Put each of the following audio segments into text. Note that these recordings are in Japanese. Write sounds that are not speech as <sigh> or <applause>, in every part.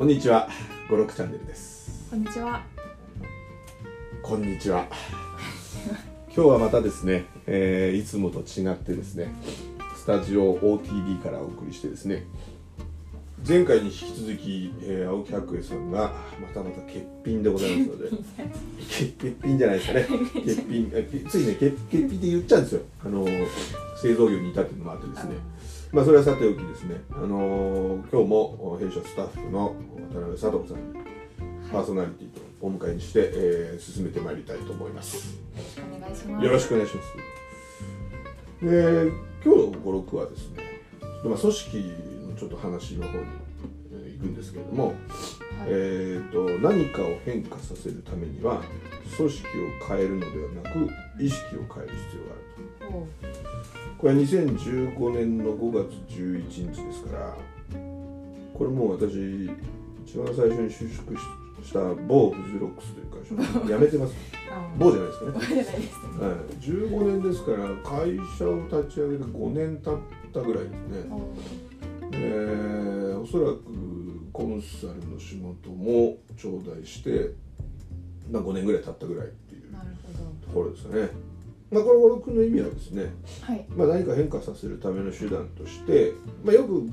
こんにちは、五六チャンネルです。こんにちは。こんにちは。今日はまたですね、えーいつもと違ってですね、スタジオ OTB からお送りしてですね、前回に引き続き、えー青木白衣さんがまたまた欠品でございますので、欠欠品じゃないですかね、欠品、えついね、欠欠品って言っちゃうんですよ、あの製造業に至ってのもあってですね。まあそれはさておきですね、あのー今日も弊社スタッフの渡辺佐藤さんにパーソナリティとお迎えにして、えー進めてまいりたいと思います。よろしくお願いします。で、今日の語録はですね、まあ、組織のちょっと話の方にえー行くんですけれども、はい。えー、と何かを変化させるためには組織を変えるのではなく意識を変える必要があるこれは2015年の5月11日ですからこれもう私一番最初に就職しした某フジロックスという会社辞めてます。<laughs> あ某じゃないですかね。はい、15年ですから会社を立ち上げて5年経ったぐらいですね。えーおそらくコンサルの仕事も頂戴して、まあ、5年ぐらい経ったぐらいっていうところですかねまあこの語録の意味はですね。はい。まあ、何か変化させるための手段として、まあ、よく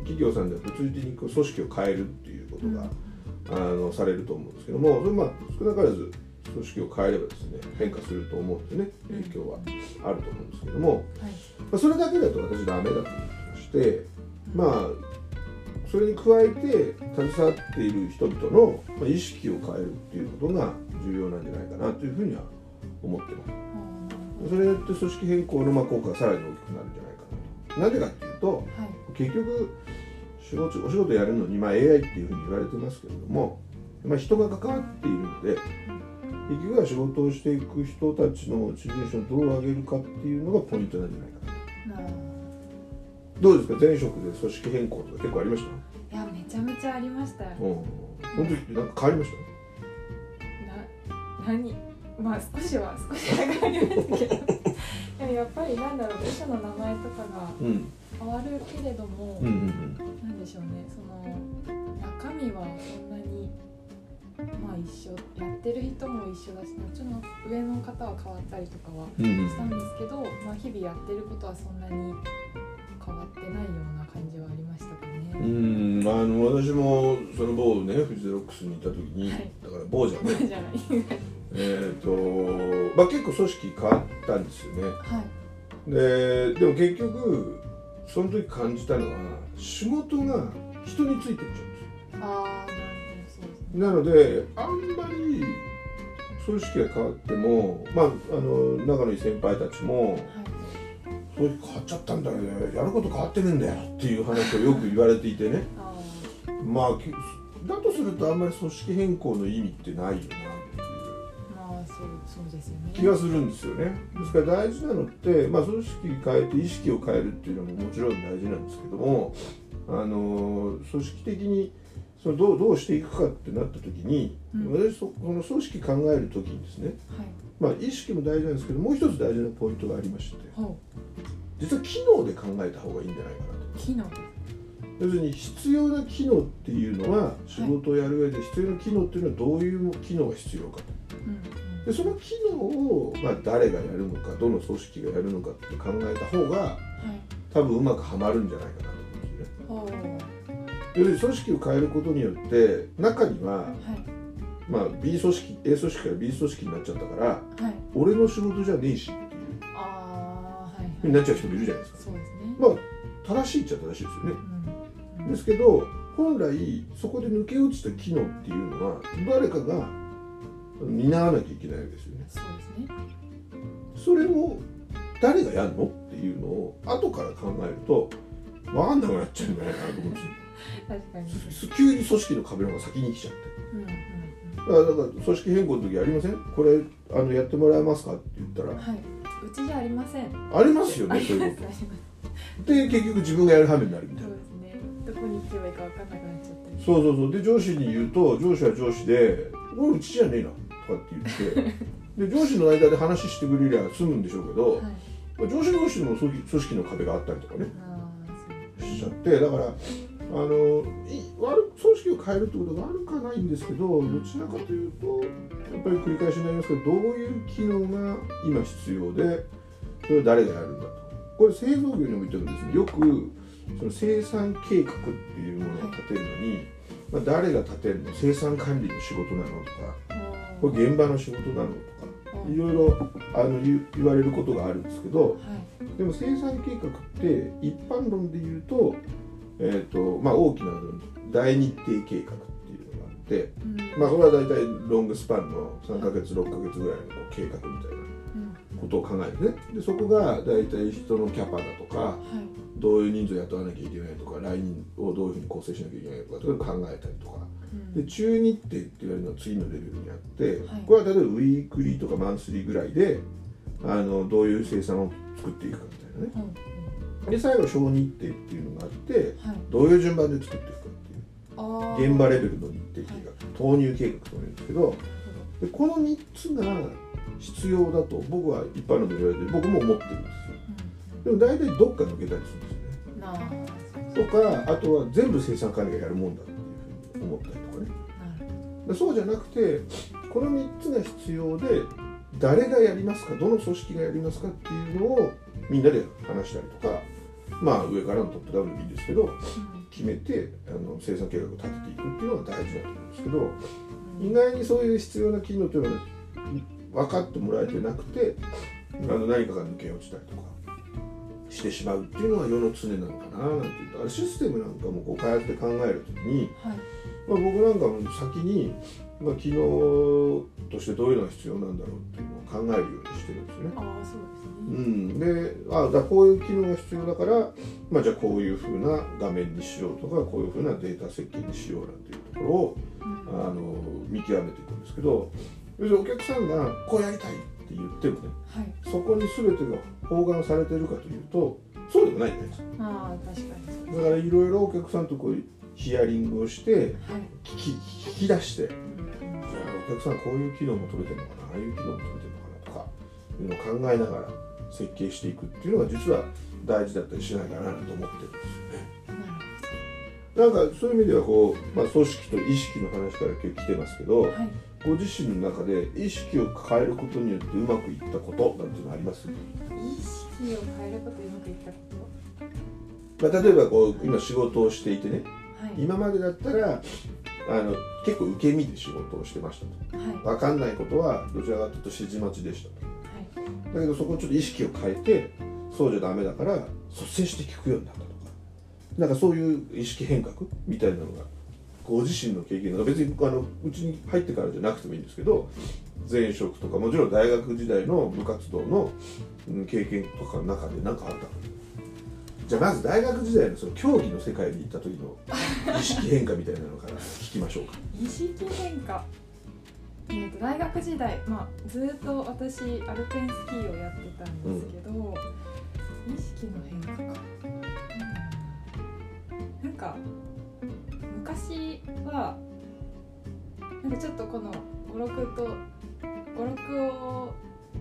企業さんでは物理的に組織を変えるっていうことが、あのされると思うんですけどもそれまあ少なからず組織を変えればですね変化すると思うんでね影響はあると思うんですけども、はい。まあ、それだけだと私ダメだと思ってましてまあそれに加えて携わっている人々のまあ意識を変えるっていうことが重要なんじゃないかなというふうには思ってます。それによって組織変更のまあ効果がさらに大きくなるんじゃないかなと。なぜかっていうとはい。結局仕事お仕事やるのに、まあ、AI っていうふうに言われてますけれども、まあ、人が関わっているので結局は仕事をしていく人たちのモチベーションをどう上げるかっていうのがポイントなんじゃないかななあどうですか？前職で組織変更とか結構ありました？いや、めちゃめちゃありましたよ。うんその時ってなんか変わりましな、<laughs> 何？まあ、少しは、少しは変わりましたけど。でも、やっぱり、なんだろう、部署の名前とかが変わるけれども。うんうんなんでしょうね。その。中身はそんなに。まあ、一緒、やってる人も一緒だし、もちろん上の方は変わったりとかは。うんうんしたんですけど、まあ、日々やってることはそんなに変わってないような感じはありましたかね。うんあの私もその某ねフジゼロックスにいた時に、はいだから某じゃねじゃない。えっ、とまあ結構組織変わったんですよねはい。ででも結局その時感じたのは仕事が人についてっちゃうんですよああ、な。のであんまり組織が変わってもまああの仲のいい先輩たちもはい。組織変わっちゃったんだよねやること変わってるんだよっていう話をよく言われていてねあまあけだとするとあんまり組織変更の意味ってないよなそう、ですよね。気がするんですよねですから大事なのって、まあ、組織変えて意識を変えるっていうのももちろん大事なんですけどもあの組織的にそのどうどうしていくかってなった時に、うん私そこの組織考える時にですね、はい。まあ、意識も大事なんですけどもう一つ大事なポイントがありましてほ実は機能で考えた方がいいんじゃないかなとう、機能。要するに必要な機能っていうのは仕事をやる上で必要な機能っていうのはどういう機能が必要かと。うん、でその機能を、まあ、誰がやるのかどの組織がやるのかって考えた方がはい。多分うまくはまるんじゃないかなと思うんですよね。要するに組織を変えることによって中には、はい。まあ、B 組織 A 組織から B 組織になっちゃったからはい。俺の仕事じゃねえしっていうはい。ふうになっちゃう人もいるじゃないですか。そうですね。まあ正しいっちゃ正しいですよね。うん。ですけど本来そこで抜け落ちた機能っていうのは誰かが担わなきゃいけないわけですよね。そうですね。それを誰がやるのっていうのを後から考えると分かんなくなっちゃうんじゃないかなと思うんですよ。確かに。す急に組織の壁の方が先に来ちゃって。うん、うん、だからだから組織変更の時ありません？これあのやってもらえますかって言ったうん。らはい。うちじゃありません。ありますよあります。ねそういうこあります。とで結局自分がやる羽目になるみたいなそうですね。どこに行けばいいかわかんなくなっちゃったり。そうそうそうで上司に言うと上司は上司で「これうちじゃねえな」とかって言ってで上司の間で話してくれりゃ済むんでしょうけど、はい。まあ上司同士でも組織の壁があったりとかね。しちゃってだからあのい悪組織を変えるってことが悪くはないんですけどどちらかというとやっぱり繰り返しになりますけどどういう機能が今必要でそれを誰がやるんだと。これ製造業においてもですねよくその生産計画っていうものを立てるのに、まあ、誰が立てるの？生産管理の仕事なのとかこれ現場の仕事なのとかいろいろあの言言われることがあるんですけどはい。でも生産計画って一般論で言うと,、えーとまあ、大きな大日程計画っていうのがあって、うん。まあ、これは大体ロングスパンの3ヶ月6ヶ月ぐらいのこう計画みたいなうんことを考えてね。でそこが大体人のキャパだとかはいどういう人数雇わなきゃいけないとか来人をどういうふうに構成しなきゃいけないとかとか考えたりとか。うん。で中日程って言われるのは次のレベルにあって、はい。これは例えばウィークリーとかマンスリーぐらいであのどういう生産を作っていくかみたいなね。うん。で最後小日程っていうのがあってはい。どういう順番で作っていくかっていう。現場レベルの日程計画、投入計画というんですけどでこの3つが必要だと僕は一般論で言われて僕も思ってるんですよ。でも大体どっか抜けたりするんですとかあとは全部生産管理がやるもんだっていうふうに思ったりとかね。そうじゃなくてこの3つが必要で誰がやりますかどの組織がやりますかっていうのをみんなで話したりとかまあ上からのトップダウンでもいいですけど決めてあの生産計画を立てていくっていうのが大事だと思うんですけどうん意外にそういう必要な機能というのは分かってもらえてなくてあの何かが抜け落ちたりとかしてしまうっていうのが世の常なのかななんていうとあれシステムなんかもこう開発で考えるときにはい。まあ、僕なんかも先に、まあ、機能としてどういうのが必要なんだろうっていうのを考えるようにしてるんですよね。ああそううですね。ん、であだこういう機能が必要だから、まあ、じゃあこういうふうな画面にしようとかこういうふうなデータ設計にしようなんていうところをうん。あの見極めていくんですけど要するにお客さんがこうやりたいって言ってもねはい。そこに全てが包含されてるかというとそうでもないじゃないですかああ確かにだからいろいろお客さんとこうヒアリングをしてはい。聞き聞き出してお客さんこういう機能求めてるのかなああいう機能求めてるのかなとかいうのを考えながら設計していくっていうのが実は大事だったりしないかなと思ってるんですよね。なんかそういう意味ではこう、まあ、組織と意識の話から今日来てますけどはいご自身の中で意識を変えることによってうまくいったことなんていうのあります、意識を変えることうまくいったこまあ、例えばこう今仕事をしていてね。とはい。今までだったらあの結構受け身で仕事をしてましたと。はい。分かんないことはどちらかというと指示待ちでしたと。はい。だけどそこをちょっと意識を変えてそうじゃダメだから率先して聞くようになったとか。なんかそういう意識変革みたいなのがご自身の経験が別にあのうちに入ってからじゃなくてもいいんですけど前職とかもちろん大学時代の部活動のうん経験とかの中で何かあったじゃあまず大学時代のその競技の世界に行った時の意識変化みたいなのから聞きましょうか？意識変化。えー、と大学時代、まあ、ずっと私アルペンスキーをやってたんですけど、意識の変化か、うん。なんか昔はなんかちょっとこの語録と語録を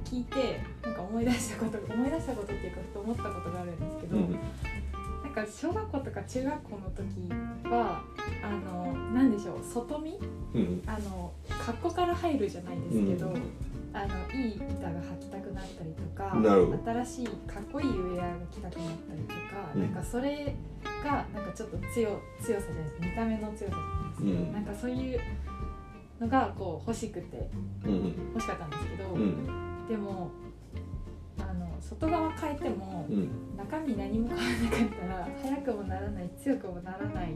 聞いてなんか思い出したこと思い出したことっていうかふと思ったことがあるんですけど、なんか小学校とか中学校の時はあのなんでしょう外見？うん。あの格好から入るじゃないですけど、うんあのいい板が履きたくなったりとか新しいかっこいいウェアが着たくなったりとか、うん。なんかそれがなんかちょっと強強さじゃないです。見た目の強さじゃないです。けど、うん。なんかそういうのがこう欲しくてうんうん。欲しかったんですけど、うんでもあの外側変えても、うん。中身何も変わらなかったら速くもならない強くもならない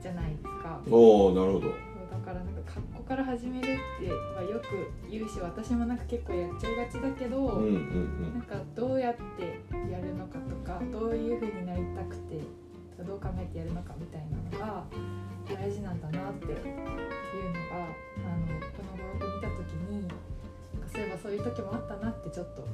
じゃないですか。おおなるほど。だからなんか格好から始めるってはよく言うし私もなんか結構やっちゃいがちだけど、うんうんなんかどうやってやるのかとかどういう風になりたくてどう考えてやるのかみたいなのが大事なんだなっていうのがあのこの語録見た時になんかそういえばそういう時もあったなってちょっと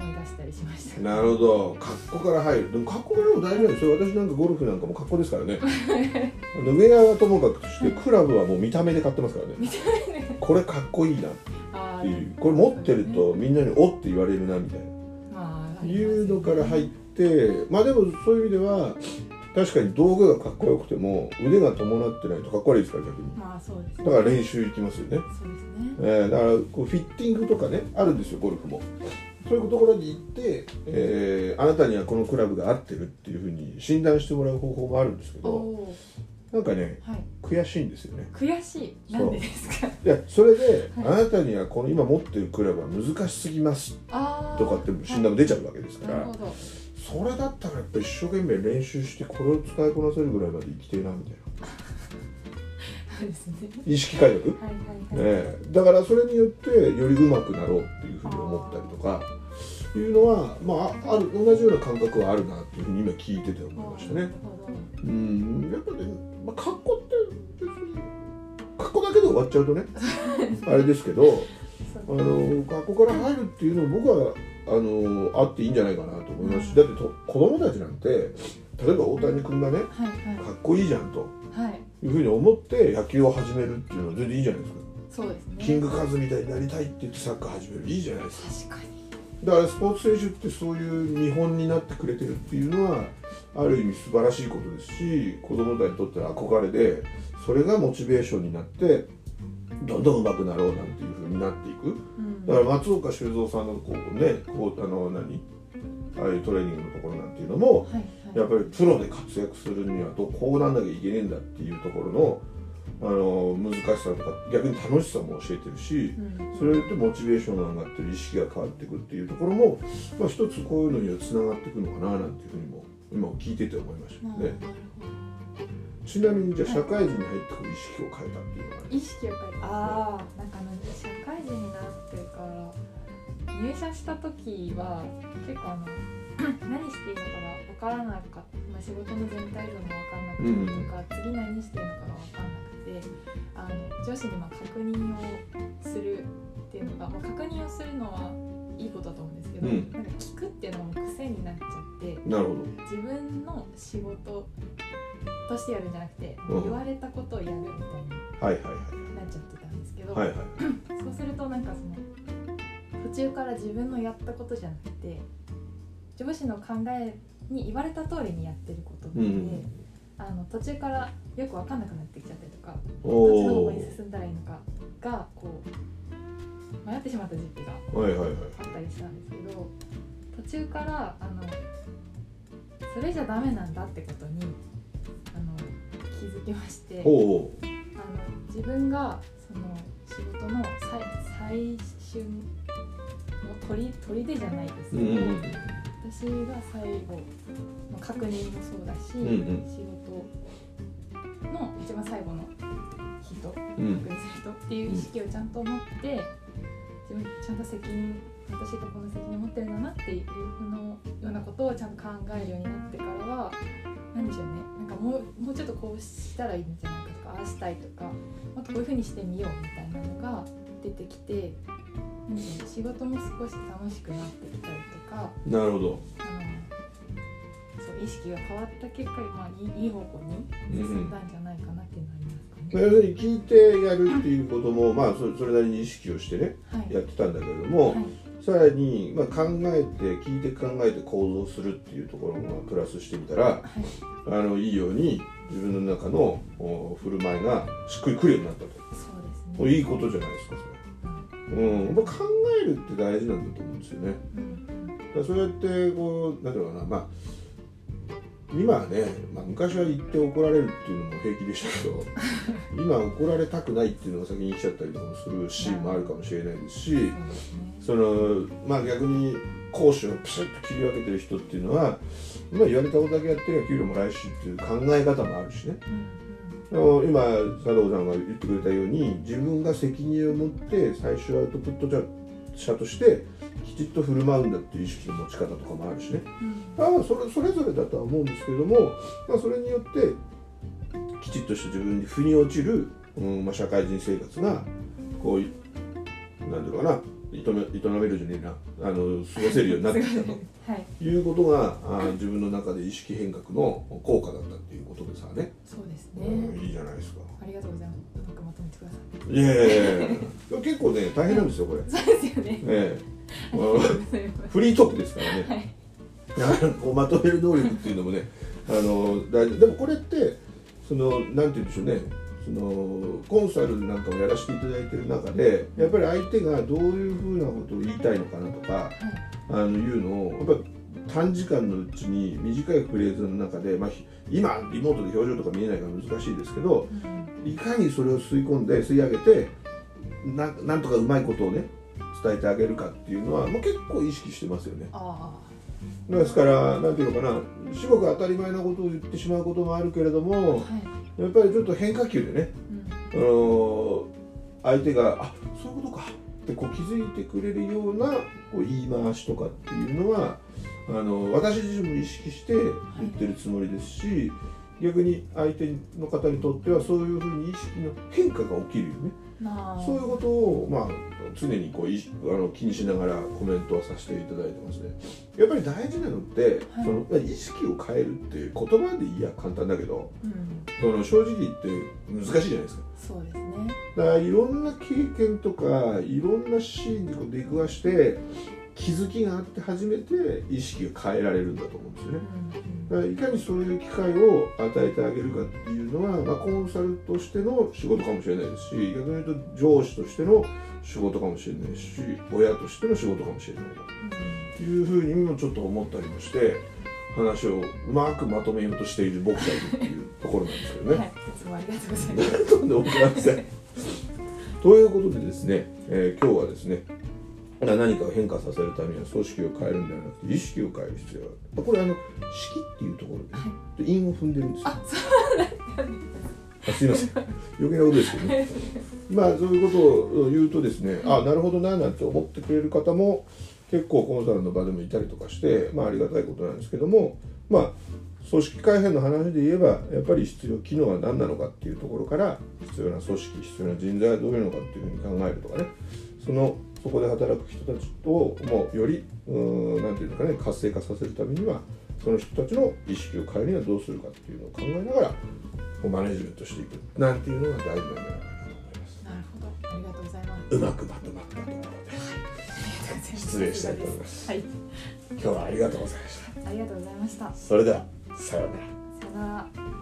思い出したりしました。なるほど。格好から入る。でも格好からも大事なんですよ。私なんかゴルフなんかも格好ですからね。あのウェアはともかくとしてクラブはもう見た目で買ってますからね。見た目で。これかっこいいなっあていう。これ持ってるとみんなに「おっ」て言われるなみたいな。まあいうのから入ってまあでもそういう意味では確かに道具がかっこよくても腕が伴ってないとかっこ悪いですから逆に。まあそうですだから練習行きますよね、そうですね。えーだからこうフィッティングとかねあるんですよゴルフもそういうところに行って、えーあなたにはこのクラブが合ってるっていうふうに診断してもらう方法もあるんですけおどおなんかねーはい。悔しいんですよね。悔しい。なんでですか？いやそれで、はい。あなたにはこの今持ってるクラブは難しすぎますとかって診断も出ちゃうわけですから、なるほど。それだったらやっぱり一生懸命練習してこれを使いこなせるぐらいまで生きてえなみたいなそうですね。意識改革、はいはいはい、ええ。だからそれによってより上手くなろうっていうふうに思ったりとかいうのはまああある同じような感覚はあるなっていうふうに今聞いてて思いましたね。うん。やっぱね、まあ、格好って別に格好だけで終わっちゃうとね <laughs> あれですけどあの学校から入るっていうのも僕はあのあっていいんじゃないかなと思いますしだってと子供たちなんて例えば大谷君がねはいかっこいいじゃんと。はいうふうに思って野球を始めるっていうのは全然いいじゃないですか。そうですね。キングカズみたいになりたいって言ってサッカー始めるいいじゃないですか。確かに。だからスポーツ選手ってそういう見本になってくれてるっていうのはある意味素晴らしいことですし子供たちにとっては憧れでそれがモチベーションになってどんどん上手くなろうなんていうふうになっていく。うん。だから松岡修造さんのこうねこうあの何？ああいうトレーニングのところなんていうのもはいはいやっぱりプロで活躍するにはどうこうなんなきゃいけねえんだっていうところのあの難しさとか逆に楽しさも教えてるしうん。それによってモチベーションが上がってる意識が変わってくるっていうところも、まあ、一つこういうのにはつながっていくのかななんていうふうにも今聞いてて思いましたね。ちなみにじゃあ社会人に入って意識を変えたっていうのはね意識を変えああなんか社会人になってから入社した時は結構あの <coughs> 何していいのかが分からなかった、まあ、仕事の全体像も分からなかったりとか、次何していいのかが分からなくてあの上司にまあ確認をするっていうのが、まあ、確認をするのはいいことだと思うんですけど、うん。なんか聞くっていうのがもう癖になっちゃってなるほど。自分の仕事としてやるんじゃなくて、うん。言われたことをやるみたいにはいはいはなっちゃってたんですけど、いはいはい。そうするとなんかその途中から自分のやったことじゃなくて上司の考えに言われた通りにやってることなので、うんあの途中からよく分かんなくなってきちゃったりとかおどっちの方向にお進んだらいいのかがこう迷ってしまった時期があったりしたんですけど途中からあのそれじゃダメなんだってことにあの気づきまして。あの自分がその仕事の最最終の取り砦じゃないですけど、うん私が最後の確認もそうだし、んうん。仕事の一番最後の人確うん。認する人っていう意識をちゃんと持って自分ちゃんと責任私がこの責任を持ってるんだなっていうのようなことをちゃんと考えるようになってからは何でしょうね。なんかもうもうちょっとこうしたらいいんじゃないかとかああしたいとかもっとこういうふうにしてみようみたいなのが出てきて何でしょうね。仕事も少し楽しくなってきたりとかなるほど。そう意識が変わった結果、まあ、いい方向に進んだんじゃないかなっていうのはありますかね。まあ要するに聞いてやるっていうこともまあそそれなりに意識をしてねはい。やってたんだけれども、はい。さらに、まあ、考えて聞いて考えて行動するっていうところもプラスしてみたらはい。あのいいように自分の中のお振る舞いがしっくりくるようになったと。そうですね。いいことじゃないですかそれ、うん、やっぱ考えるって大事なんだと思うんですよね。うんそうやってこうなんていうのかなまあ今はね、まあ、昔は言って怒られるっていうのも平気でしたけど <laughs> 今怒られたくないっていうのが先に来ちゃったりとかもするシーンもあるかもしれないですし、そのまあ逆に講師をピシッと切り分けてる人っていうのは、まあ、言われたことだけやってりゃ給料もらえるしっていう考え方もあるしね。うん今佐藤さんが言ってくれたように自分が責任を持って最終アウトプット者としてきちっと振る舞うんだっていう意識の持ち方とかもあるしね。うん。まあそれそれぞれだとは思うんですけれども、まあ、それによってきちっとした自分に腑に落ちる、うんまあ、社会人生活がこういなんていうのかな営めるじゃねえなあの過ごせるようになってきたとはい、いうことがあ自分の中で意識変革の効果だったっていうことでさね、そうですうね。ん、いいじゃないですか。ありがとうございます。うまくまとめてください。いやいやいや結構ね大変なんですよこれ。<laughs> そうですよね。ええありがとうございます。フリートークですからね。はい。こうまとめる能力っていうのもねあの大事でもこれってそのなんて言うんでしょうねそのコンサルなんかもやらせていただいてる中でやっぱり相手がどういうふうなことを言いたいのかなとかはいあのいうのをやっぱ短時間のうちに短いフレーズの中で、まあ、ひ今リモートで表情とか見えないから難しいですけどうん。いかにそれを吸い込んで吸い上げてななんとかうまいことをね伝えてあげるかっていうのは、まあ、結構意識してますよね。あですからなんていうのかな至極当たり前なことを言ってしまうこともあるけれどあもはいやっぱりちょっと変化球でね、うんあの相手があそういうことかってこう気づいてくれるようなこう言い回しとかっていうのはあの私自身も意識して言ってるつもりですし、逆に相手の方にとってはそういうふうに意識の変化が起きるよね。まあそういうことを、まあ、常にこういあの気にしながらコメントはさせていただいてますね。やっぱり大事なのって、はいその意識を変えるっていう言葉でいいや簡単だけどうんその正直言って難しいじゃないですか。そうですねだからいろんな経験とかいろんなシーンにこう出くわして気づきがあって初めて意識が変えられるんだと思うんですよね。だからいかにそういう機会を与えてあげるかっていうのは、まあ、コンサルとしての仕事かもしれないですし逆に言うと上司としての仕事かもしれないし親としての仕事かもしれないというふうにもちょっと思ったりもして話をうまくまとめようとしている僕がいるっていうところなんですけどね。うんはいいつもありがとうございます <laughs> とんでもございません。ということでですね、えー今日はですねな何かを変化させるためには組織を変えるんではなくて意識を変える必要がある。これあの式っていうところで、は韻を踏んでるんですよ。あそうなんあすいません。余計なことですけどね。まあそういうことを言うとですねあなるほどななんて思ってくれる方も結構コンサルの場でもいたりとかしてまあありがたいことなんですけどもまあ組織改変の話で言えばやっぱり必要機能は何なのかっていうところから必要な組織必要な人材はどういうのかっていうふうに考えるとかね。そのそこで働く人たちともうよりうなんていうのかね活性化させるためにはその人たちの意識を変えるにはどうするかっていうのを考えながらマネジメントしていく。なんていうのが大事なんじゃないかなと思います。なるほど。ありがとうございます。うまくまとまったところで失礼したいと思います。はい。今日はありがとうございました。ありがとうございました。それではさようなら。さよなら